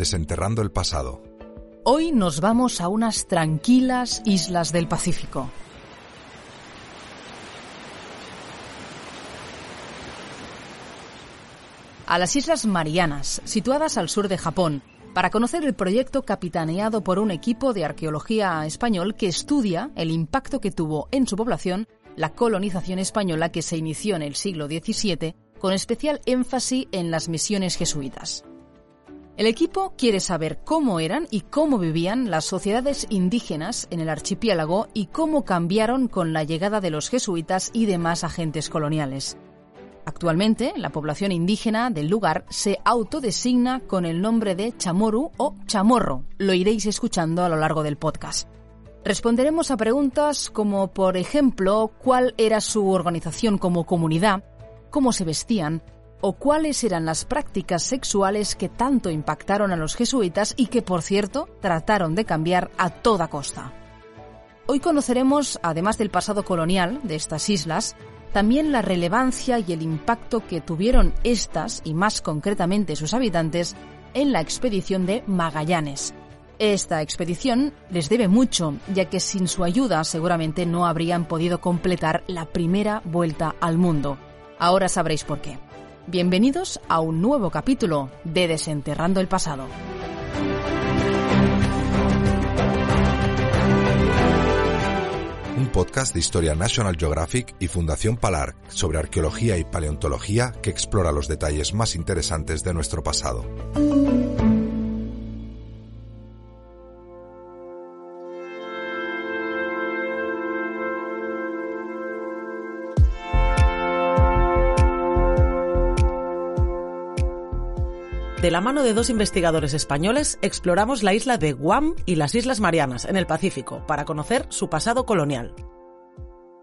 Desenterrando el pasado. Hoy nos vamos a unas tranquilas islas del Pacífico. A las Islas Marianas, situadas al sur de Japón, para conocer el proyecto capitaneado por un equipo de arqueología español que estudia el impacto que tuvo en su población la colonización española que se inició en el siglo XVII, con especial énfasis en las misiones jesuitas. El equipo quiere saber cómo eran y cómo vivían las sociedades indígenas en el archipiélago y cómo cambiaron con la llegada de los jesuitas y demás agentes coloniales. Actualmente, la población indígena del lugar se autodesigna con el nombre de Chamoru o Chamorro. Lo iréis escuchando a lo largo del podcast. Responderemos a preguntas como, por ejemplo, cuál era su organización como comunidad, cómo se vestían o cuáles eran las prácticas sexuales que tanto impactaron a los jesuitas y que, por cierto, trataron de cambiar a toda costa. Hoy conoceremos, además del pasado colonial de estas islas, también la relevancia y el impacto que tuvieron estas, y más concretamente sus habitantes, en la expedición de Magallanes. Esta expedición les debe mucho, ya que sin su ayuda seguramente no habrían podido completar la primera vuelta al mundo. Ahora sabréis por qué. Bienvenidos a un nuevo capítulo de Desenterrando el Pasado. Un podcast de Historia National Geographic y Fundación Palar sobre arqueología y paleontología que explora los detalles más interesantes de nuestro pasado. De la mano de dos investigadores españoles, exploramos la isla de Guam y las Islas Marianas, en el Pacífico, para conocer su pasado colonial.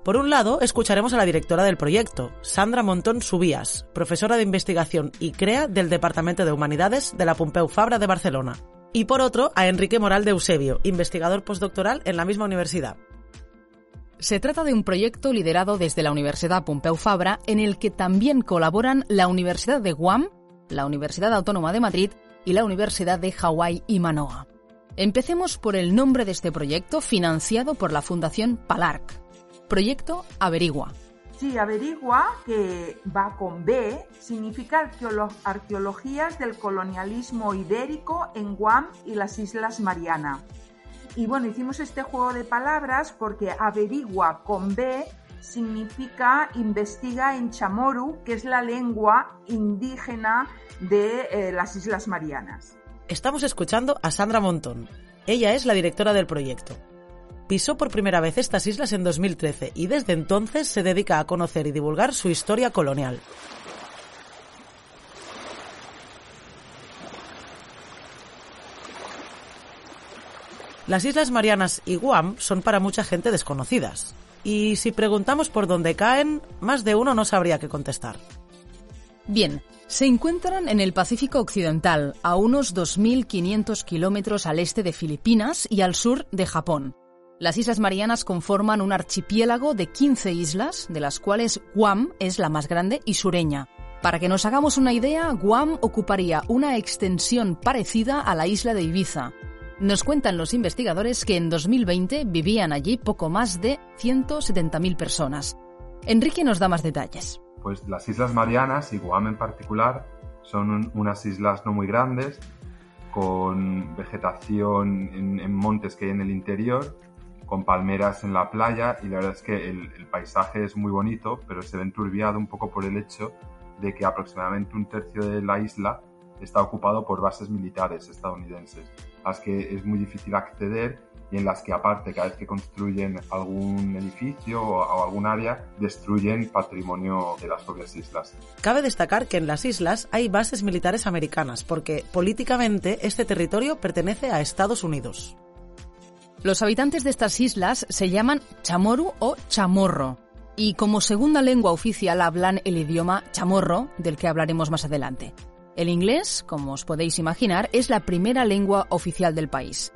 Por un lado, escucharemos a la directora del proyecto, Sandra Montón Subías, profesora de investigación y CREA del Departamento de Humanidades de la Pompeu Fabra de Barcelona. Y por otro, a Enrique Moral de Eusebio, investigador postdoctoral en la misma universidad. Se trata de un proyecto liderado desde la Universidad Pompeu Fabra en el que también colaboran la Universidad de Guam la Universidad Autónoma de Madrid y la Universidad de Hawái y Manoa. Empecemos por el nombre de este proyecto financiado por la Fundación Palarc. Proyecto Averigua. Sí, averigua, que va con B, significa arqueologías del colonialismo ibérico en Guam y las Islas Mariana. Y bueno, hicimos este juego de palabras porque averigua con B significa investiga en chamoru, que es la lengua indígena de eh, las Islas Marianas. Estamos escuchando a Sandra Montón. Ella es la directora del proyecto. Pisó por primera vez estas islas en 2013 y desde entonces se dedica a conocer y divulgar su historia colonial. Las Islas Marianas y Guam son para mucha gente desconocidas. Y si preguntamos por dónde caen, más de uno no sabría qué contestar. Bien, se encuentran en el Pacífico Occidental, a unos 2.500 kilómetros al este de Filipinas y al sur de Japón. Las Islas Marianas conforman un archipiélago de 15 islas, de las cuales Guam es la más grande y sureña. Para que nos hagamos una idea, Guam ocuparía una extensión parecida a la isla de Ibiza, nos cuentan los investigadores que en 2020 vivían allí poco más de 170.000 personas. Enrique nos da más detalles. Pues las Islas Marianas y Guam en particular son unas islas no muy grandes, con vegetación en, montes que hay en el interior, con palmeras en la playa y la verdad es que el, el paisaje es muy bonito, pero se ve enturbiado un poco por el hecho de que aproximadamente un tercio de la isla está ocupado por bases militares estadounidenses las que es muy difícil acceder y en las que aparte cada vez que construyen algún edificio o, algún área destruyen patrimonio de las propias islas. Cabe destacar que en las islas hay bases militares americanas porque políticamente este territorio pertenece a Estados Unidos. Los habitantes de estas islas se llaman chamoru o chamorro y como segunda lengua oficial hablan el idioma chamorro del que hablaremos más adelante. El inglés, como os podéis imaginar, es la primera lengua oficial del país.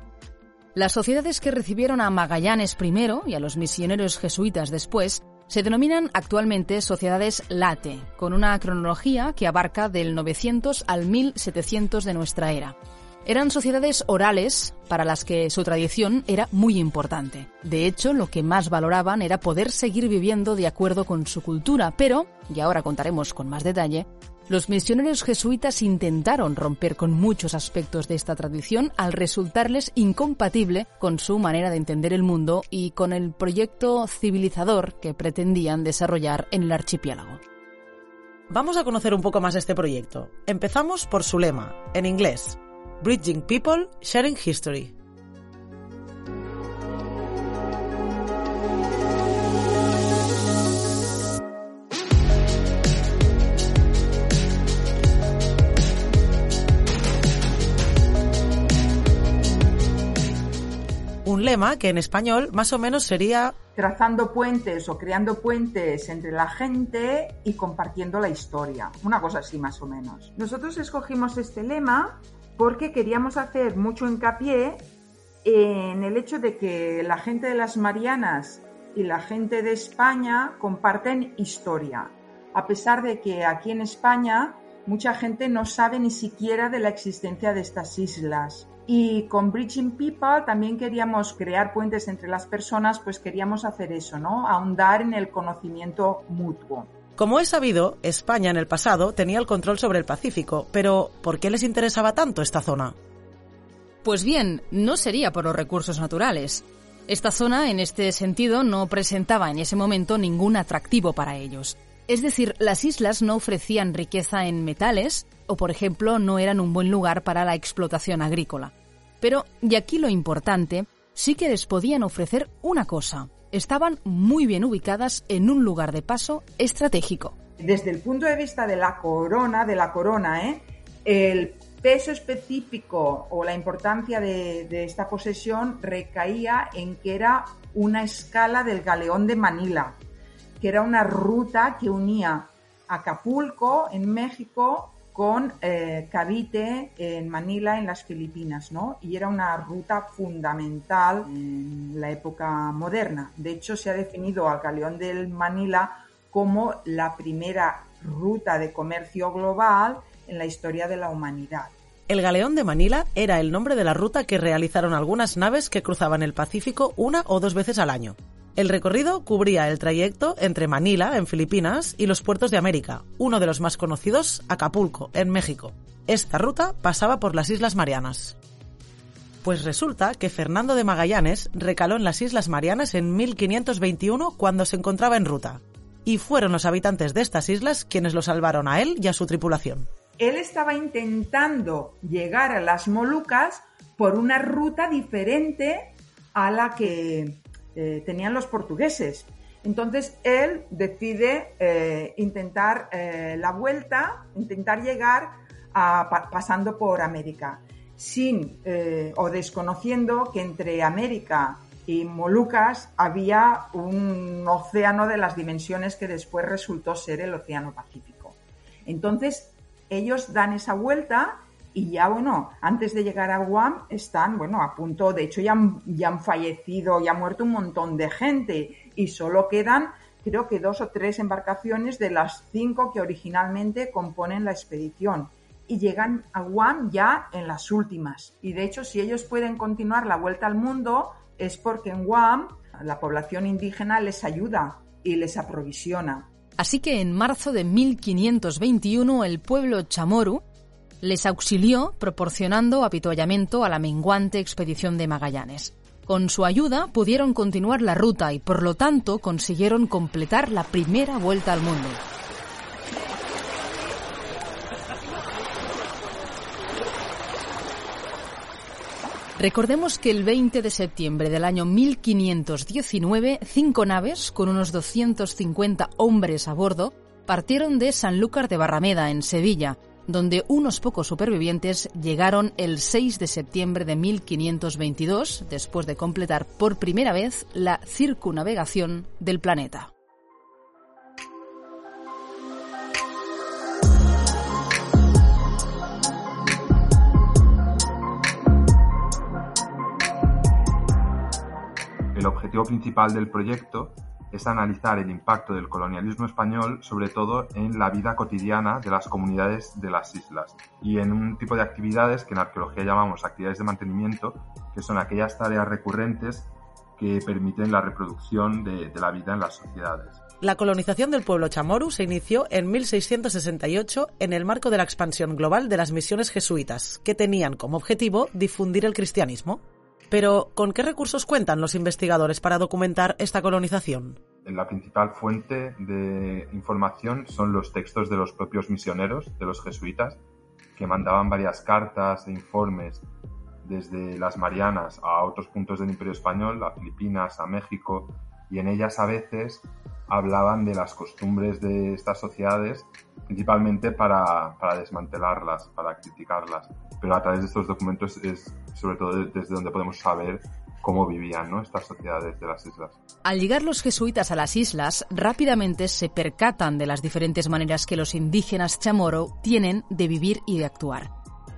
Las sociedades que recibieron a Magallanes primero y a los misioneros jesuitas después se denominan actualmente sociedades late, con una cronología que abarca del 900 al 1700 de nuestra era. Eran sociedades orales para las que su tradición era muy importante. De hecho, lo que más valoraban era poder seguir viviendo de acuerdo con su cultura, pero, y ahora contaremos con más detalle, los misioneros jesuitas intentaron romper con muchos aspectos de esta tradición al resultarles incompatible con su manera de entender el mundo y con el proyecto civilizador que pretendían desarrollar en el archipiélago. Vamos a conocer un poco más este proyecto. Empezamos por su lema, en inglés, Bridging People, Sharing History. Que en español más o menos sería trazando puentes o creando puentes entre la gente y compartiendo la historia. Una cosa así más o menos. Nosotros escogimos este lema porque queríamos hacer mucho hincapié en el hecho de que la gente de las Marianas y la gente de España comparten historia, a pesar de que aquí en España mucha gente no sabe ni siquiera de la existencia de estas islas. Y con Bridging People también queríamos crear puentes entre las personas, pues queríamos hacer eso, ¿no? Ahondar en el conocimiento mutuo. Como es sabido, España en el pasado tenía el control sobre el Pacífico, pero ¿por qué les interesaba tanto esta zona? Pues bien, no sería por los recursos naturales. Esta zona, en este sentido, no presentaba en ese momento ningún atractivo para ellos. Es decir, las islas no ofrecían riqueza en metales o, por ejemplo, no eran un buen lugar para la explotación agrícola. Pero, y aquí lo importante, sí que les podían ofrecer una cosa, estaban muy bien ubicadas en un lugar de paso estratégico. Desde el punto de vista de la corona, de la corona, ¿eh? el peso específico o la importancia de, de, esta posesión recaía en que era una escala del galeón de Manila, que era una ruta que unía Acapulco en México con eh, Cavite en Manila, en las Filipinas, ¿no? Y era una ruta fundamental en la época moderna. De hecho, se ha definido al galeón del Manila como la primera ruta de comercio global en la historia de la humanidad. El galeón de Manila era el nombre de la ruta que realizaron algunas naves que cruzaban el Pacífico una o dos veces al año. El recorrido cubría el trayecto entre Manila, en Filipinas, y los puertos de América, uno de los más conocidos, Acapulco, en México. Esta ruta pasaba por las Islas Marianas. Pues resulta que Fernando de Magallanes recaló en las Islas Marianas en 1521 cuando se encontraba en ruta. Y fueron los habitantes de estas islas quienes lo salvaron a él y a su tripulación. Él estaba intentando llegar a las Molucas por una ruta diferente a la que eh, tenían los portugueses. Entonces él decide eh, intentar eh, la vuelta, intentar llegar pasando por América, sin o desconociendo que entre América y Molucas había un océano de las dimensiones que después resultó ser el Océano Pacífico. Entonces ellos dan esa vuelta y ya, bueno, antes de llegar a Guam están, bueno, a punto, de hecho ya han, ya han fallecido, ya ha muerto un montón de gente y solo quedan, creo que dos o tres embarcaciones de las cinco que originalmente componen la expedición. Y llegan a Guam ya en las últimas. Y de hecho, si ellos pueden continuar la vuelta al mundo, es porque en Guam la población indígena les ayuda y les aprovisiona. Así que en marzo de 1521 el pueblo chamoru les auxilió proporcionando apitollamiento a la menguante expedición de Magallanes. Con su ayuda pudieron continuar la ruta y por lo tanto consiguieron completar la primera vuelta al mundo. Recordemos que el 20 de septiembre del año 1519, cinco naves con unos 250 hombres a bordo partieron de Sanlúcar de Barrameda, en Sevilla, donde unos pocos supervivientes llegaron el 6 de septiembre de 1522, después de completar por primera vez la circunavegación del planeta. El objetivo principal del proyecto es analizar el impacto del colonialismo español, sobre todo en la vida cotidiana de las comunidades de las islas y en un tipo de actividades que en arqueología llamamos actividades de mantenimiento, que son aquellas tareas recurrentes que permiten la reproducción de, la vida en las sociedades. La colonización del pueblo chamoru se inició en 1668 en el marco de la expansión global de las misiones jesuitas, que tenían como objetivo difundir el cristianismo. Pero, ¿con qué recursos cuentan los investigadores para documentar esta colonización? La principal fuente de información son los textos de los propios misioneros, de los jesuitas, que mandaban varias cartas e informes desde las Marianas a otros puntos del Imperio Español, a Filipinas, a México, y en ellas a veces hablaban de las costumbres de estas sociedades, principalmente para, para, desmantelarlas, para criticarlas. Pero a través de estos documentos es sobre todo desde donde podemos saber cómo vivían ¿no? estas sociedades de las islas. Al llegar los jesuitas a las islas, rápidamente se percatan de las diferentes maneras que los indígenas chamorro tienen de vivir y de actuar.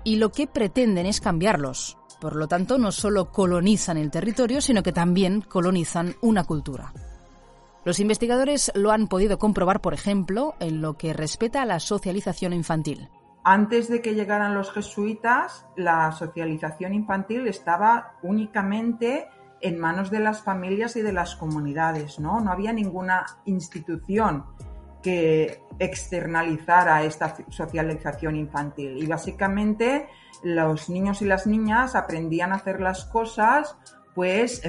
Y lo que pretenden es cambiarlos. Por lo tanto, no solo colonizan el territorio, sino que también colonizan una cultura. Los investigadores lo han podido comprobar, por ejemplo, en lo que respeta a la socialización infantil. Antes de que llegaran los jesuitas, la socialización infantil estaba únicamente en manos de las familias y de las comunidades, ¿no? No había ninguna institución que externalizara esta socialización infantil. Y básicamente los niños y las niñas aprendían a hacer las cosas pues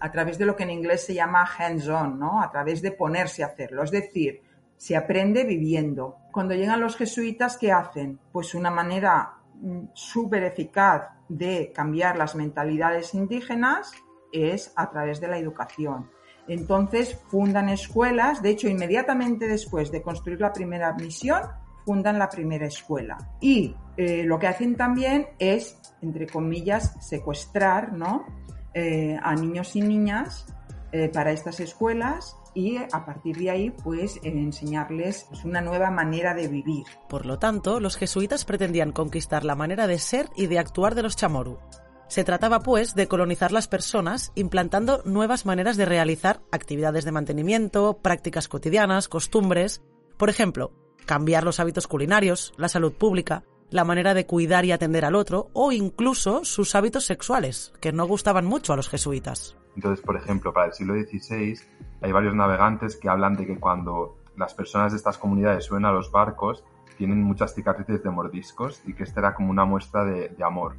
a través de lo que en inglés se llama hands-on, ¿no? A través de ponerse a hacerlo. Es decir, se aprende viviendo. Cuando llegan los jesuitas, ¿qué hacen? Pues una manera mm, súper eficaz de cambiar las mentalidades indígenas es a través de la educación. Entonces fundan escuelas, de hecho inmediatamente después de construir la primera misión, fundan la primera escuela. Y eh, lo que hacen también es, entre comillas, secuestrar ¿no? Eh, a niños y niñas eh, para estas escuelas y a partir de ahí pues enseñarles una nueva manera de vivir. Por lo tanto, los jesuitas pretendían conquistar la manera de ser y de actuar de los chamoru. Se trataba, pues, de colonizar las personas implantando nuevas maneras de realizar actividades de mantenimiento, prácticas cotidianas, costumbres. Por ejemplo, cambiar los hábitos culinarios, la salud pública, la manera de cuidar y atender al otro o incluso sus hábitos sexuales, que no gustaban mucho a los jesuitas. Entonces, por ejemplo, para el siglo XVI hay varios navegantes que hablan de que cuando las personas de estas comunidades suben a los barcos tienen muchas cicatrices de mordiscos y que esta era como una muestra de, amor,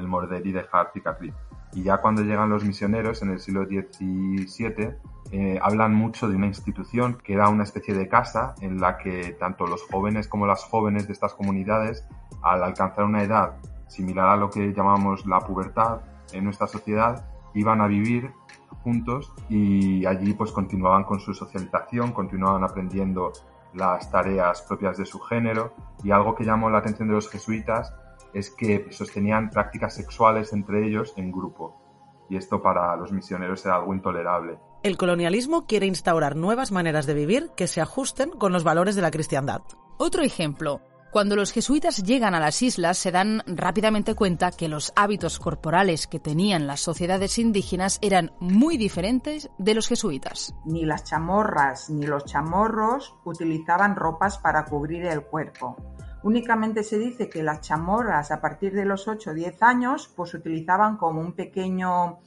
el morder y dejar cicatriz. Y ya cuando llegan los misioneros en el siglo XVII, eh, hablan mucho de una institución que era una especie de casa en la que tanto los jóvenes como las jóvenes de estas comunidades al alcanzar una edad similar a lo que llamamos la pubertad en nuestra sociedad, iban a vivir juntos y allí pues continuaban con su socialización, continuaban aprendiendo las tareas propias de su género y algo que llamó la atención de los jesuitas es que sostenían prácticas sexuales entre ellos en grupo y esto para los misioneros era algo intolerable. El colonialismo quiere instaurar nuevas maneras de vivir que se ajusten con los valores de la cristiandad. Otro ejemplo, cuando los jesuitas llegan a las islas se dan rápidamente cuenta que los hábitos corporales que tenían las sociedades indígenas eran muy diferentes de los jesuitas. Ni las chamorras ni los chamorros utilizaban ropas para cubrir el cuerpo. Únicamente se dice que las chamorras a partir de los 8 o 10 años pues utilizaban como un pequeño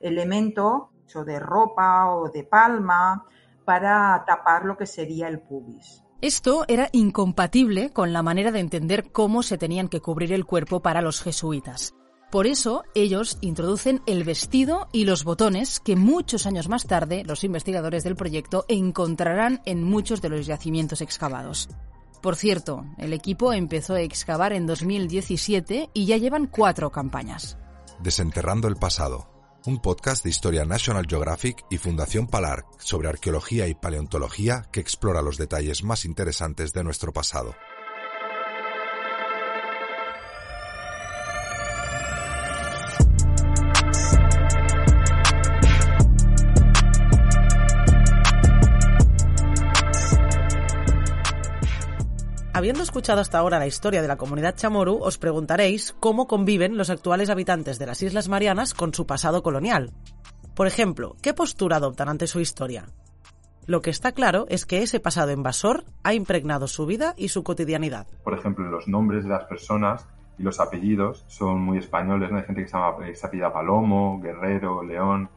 elemento hecho de ropa o de palma para tapar lo que sería el pubis. Esto era incompatible con la manera de entender cómo se tenían que cubrir el cuerpo para los jesuitas. Por eso ellos introducen el vestido y los botones que muchos años más tarde los investigadores del proyecto encontrarán en muchos de los yacimientos excavados. Por cierto, el equipo empezó a excavar en 2017 y ya llevan cuatro campañas. Desenterrando el pasado un podcast de historia National Geographic y Fundación Palar sobre arqueología y paleontología que explora los detalles más interesantes de nuestro pasado. Escuchado hasta ahora la historia de la comunidad chamoru, os preguntaréis cómo conviven los actuales habitantes de las Islas Marianas con su pasado colonial. Por ejemplo, ¿qué postura adoptan ante su historia? Lo que está claro es que ese pasado invasor ha impregnado su vida y su cotidianidad. Por ejemplo, los nombres de las personas y los apellidos son muy españoles, ¿no? Hay gente que se llama se apellida Palomo, Guerrero, León.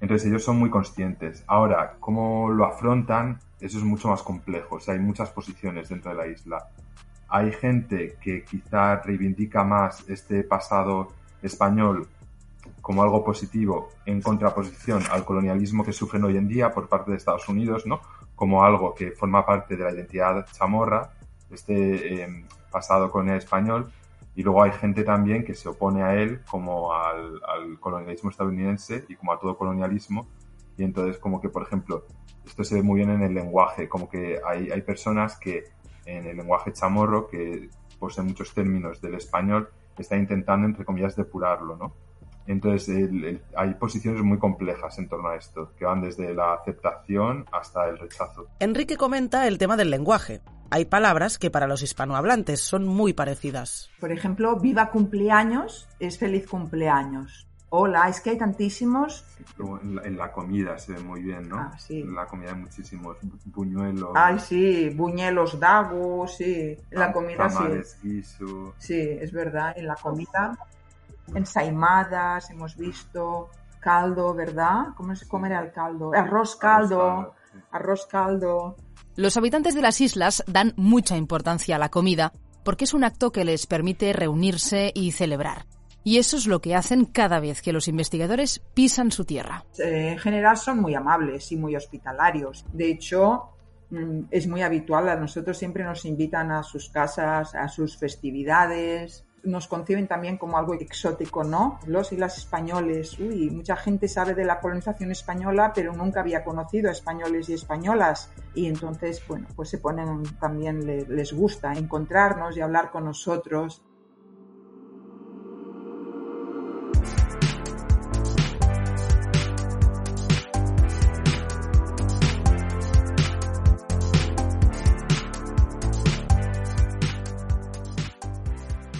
Entonces ellos son muy conscientes. Ahora, ¿cómo lo afrontan? Eso es mucho más complejo. O sea, hay muchas posiciones dentro de la isla. Hay gente que quizá reivindica más este pasado español como algo positivo en contraposición al colonialismo que sufren hoy en día por parte de Estados Unidos, ¿no? Como algo que forma parte de la identidad chamorra, este eh, pasado con el español, y luego hay gente también que se opone a él como al, colonialismo estadounidense y como a todo colonialismo. Y entonces como que, por ejemplo, esto se ve muy bien en el lenguaje, como que hay, hay personas que en el lenguaje chamorro, que posee muchos términos del español, están intentando, entre comillas, depurarlo, ¿no? Entonces hay posiciones muy complejas en torno a esto, que van desde la aceptación hasta el rechazo. Enrique comenta el tema del lenguaje. Hay palabras que para los hispanohablantes son muy parecidas. Por ejemplo, viva cumpleaños es feliz cumpleaños. Hola, es que hay tantísimos. En la, comida se ve muy bien, ¿no? Ah, sí. En la comida hay muchísimos buñuelos. Ay, sí, buñuelos dagos, sí. En la comida sí. Guiso. Sí, es verdad. En la comida, ensaimadas, hemos visto caldo, ¿verdad? ¿Cómo se come el caldo? Arroz caldo. Arroz caldo. Los habitantes de las islas dan mucha importancia a la comida porque es un acto que les permite reunirse y celebrar. Y eso es lo que hacen cada vez que los investigadores pisan su tierra. Eh, en general son muy amables y muy hospitalarios. De hecho, mm, es muy habitual, a nosotros siempre nos invitan a sus casas, a sus festividades, nos conciben también como algo exótico, ¿no? Los y las españoles, uy, mucha gente sabe de la colonización española, pero nunca había conocido a españoles y españolas. Y entonces, bueno, pues se ponen también, les gusta encontrarnos y hablar con nosotros.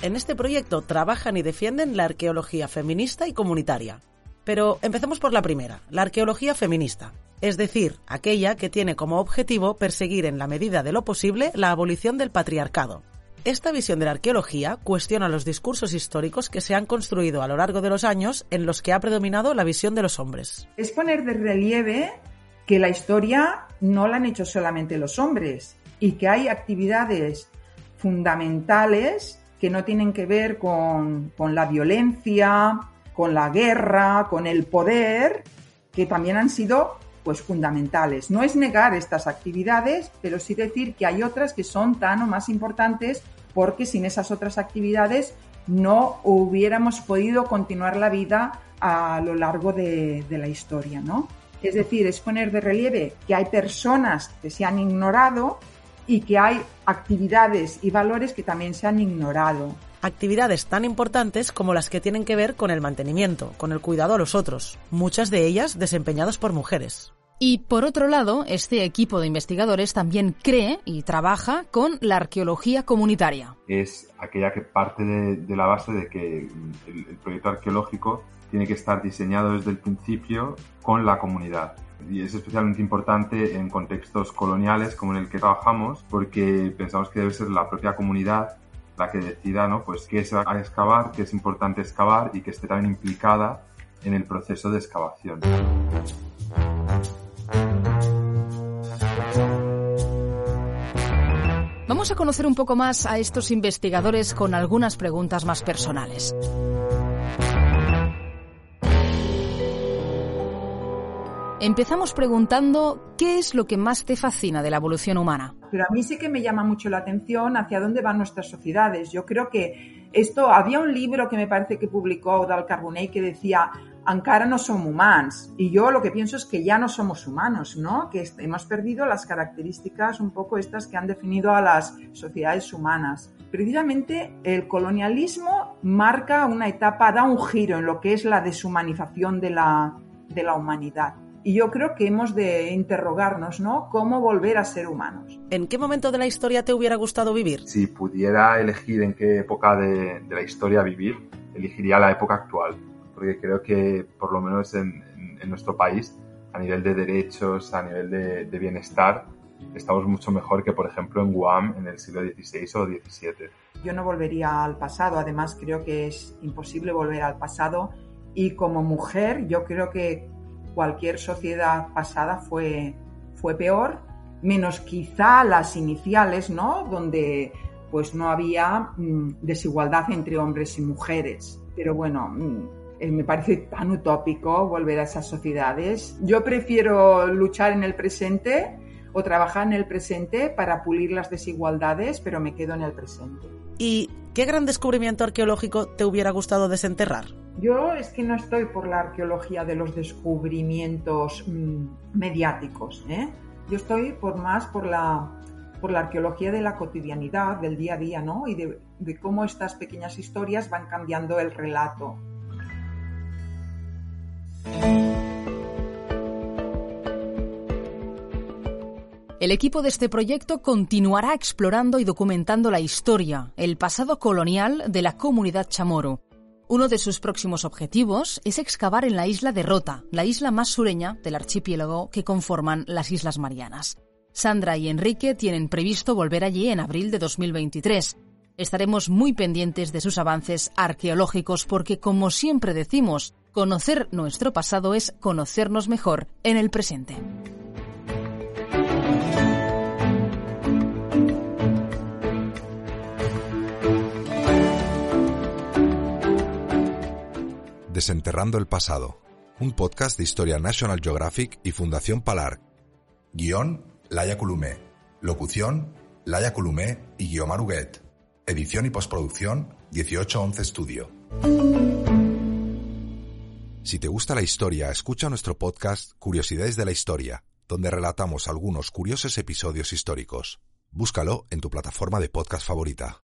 En este proyecto trabajan y defienden la arqueología feminista y comunitaria. Pero empecemos por la primera, la arqueología feminista, es decir, aquella que tiene como objetivo perseguir en la medida de lo posible la abolición del patriarcado. Esta visión de la arqueología cuestiona los discursos históricos que se han construido a lo largo de los años en los que ha predominado la visión de los hombres. Es poner de relieve que la historia no la han hecho solamente los hombres y que hay actividades fundamentales que no tienen que ver con, la violencia, con la guerra, con el poder, que también han sido pues fundamentales. No es negar estas actividades, pero sí decir que hay otras que son tan o más importantes porque sin esas otras actividades no hubiéramos podido continuar la vida a lo largo de, de la historia, ¿no? Es decir, es poner de relieve que hay personas que se han ignorado y que hay actividades y valores que también se han ignorado. Actividades tan importantes como las que tienen que ver con el mantenimiento, con el cuidado a los otros, muchas de ellas desempeñadas por mujeres. Y por otro lado, este equipo de investigadores también cree y trabaja con la arqueología comunitaria. Es aquella que parte de, la base de que el proyecto arqueológico tiene que estar diseñado desde el principio con la comunidad y es especialmente importante en contextos coloniales como en el que trabajamos porque pensamos que debe ser la propia comunidad la que decida ¿no? pues qué se va a excavar, qué es importante excavar y que esté también implicada en el proceso de excavación. Vamos a conocer un poco más a estos investigadores con algunas preguntas más personales. Empezamos preguntando qué es lo que más te fascina de la evolución humana. Pero a mí sí que me llama mucho la atención hacia dónde van nuestras sociedades. Yo creo que esto, había un libro que me parece que publicó Dal Carbonell que decía Ankara no somos humanos. Y yo lo que pienso es que ya no somos humanos, ¿no? Que hemos perdido las características un poco estas que han definido a las sociedades humanas. Precisamente el colonialismo marca una etapa, da un giro en lo que es la deshumanización de la, de la humanidad. Y yo creo que hemos de interrogarnos, ¿no? ¿Cómo volver a ser humanos? ¿En qué momento de la historia te hubiera gustado vivir? Si pudiera elegir en qué época de, la historia vivir, elegiría la época actual, porque creo que por lo menos en, nuestro país a nivel de derechos, a nivel de, bienestar, estamos mucho mejor que, por ejemplo, en Guam en el siglo XVI o XVII. Yo no volvería al pasado, además creo que es imposible volver al pasado y como mujer yo creo que cualquier sociedad pasada fue, fue peor, menos quizá las iniciales, ¿no? Donde pues no había mm, desigualdad entre hombres y mujeres. Pero bueno, mm, eh, me parece tan utópico volver a esas sociedades. Yo prefiero luchar en el presente o trabajar en el presente para pulir las desigualdades, pero me quedo en el presente. ¿Y qué gran descubrimiento arqueológico te hubiera gustado desenterrar? Yo es que no estoy por la arqueología de los descubrimientos mm, mediáticos. ¿eh? Yo estoy por más por la, por la arqueología de la cotidianidad, del día a día, ¿no? Y de, de cómo estas pequeñas historias van cambiando el relato. El equipo de este proyecto continuará explorando y documentando la historia, el pasado colonial de la comunidad chamorro. Uno de sus próximos objetivos es excavar en la isla de Rota, la isla más sureña del archipiélago que conforman las Islas Marianas. Sandra y Enrique tienen previsto volver allí en abril de 2023. Estaremos muy pendientes de sus avances arqueológicos porque, como siempre decimos, conocer nuestro pasado es conocernos mejor en el presente. Desenterrando el pasado, un podcast de historia National Geographic y Fundación Palar. Guión, Laia. Locución, Laia Columé y Guiomar Huguet. Edición y postproducción, 1811 Studio. Si te gusta la historia, escucha nuestro podcast Curiosidades de la Historia, donde relatamos algunos curiosos episodios históricos. Búscalo en tu plataforma de podcast favorita.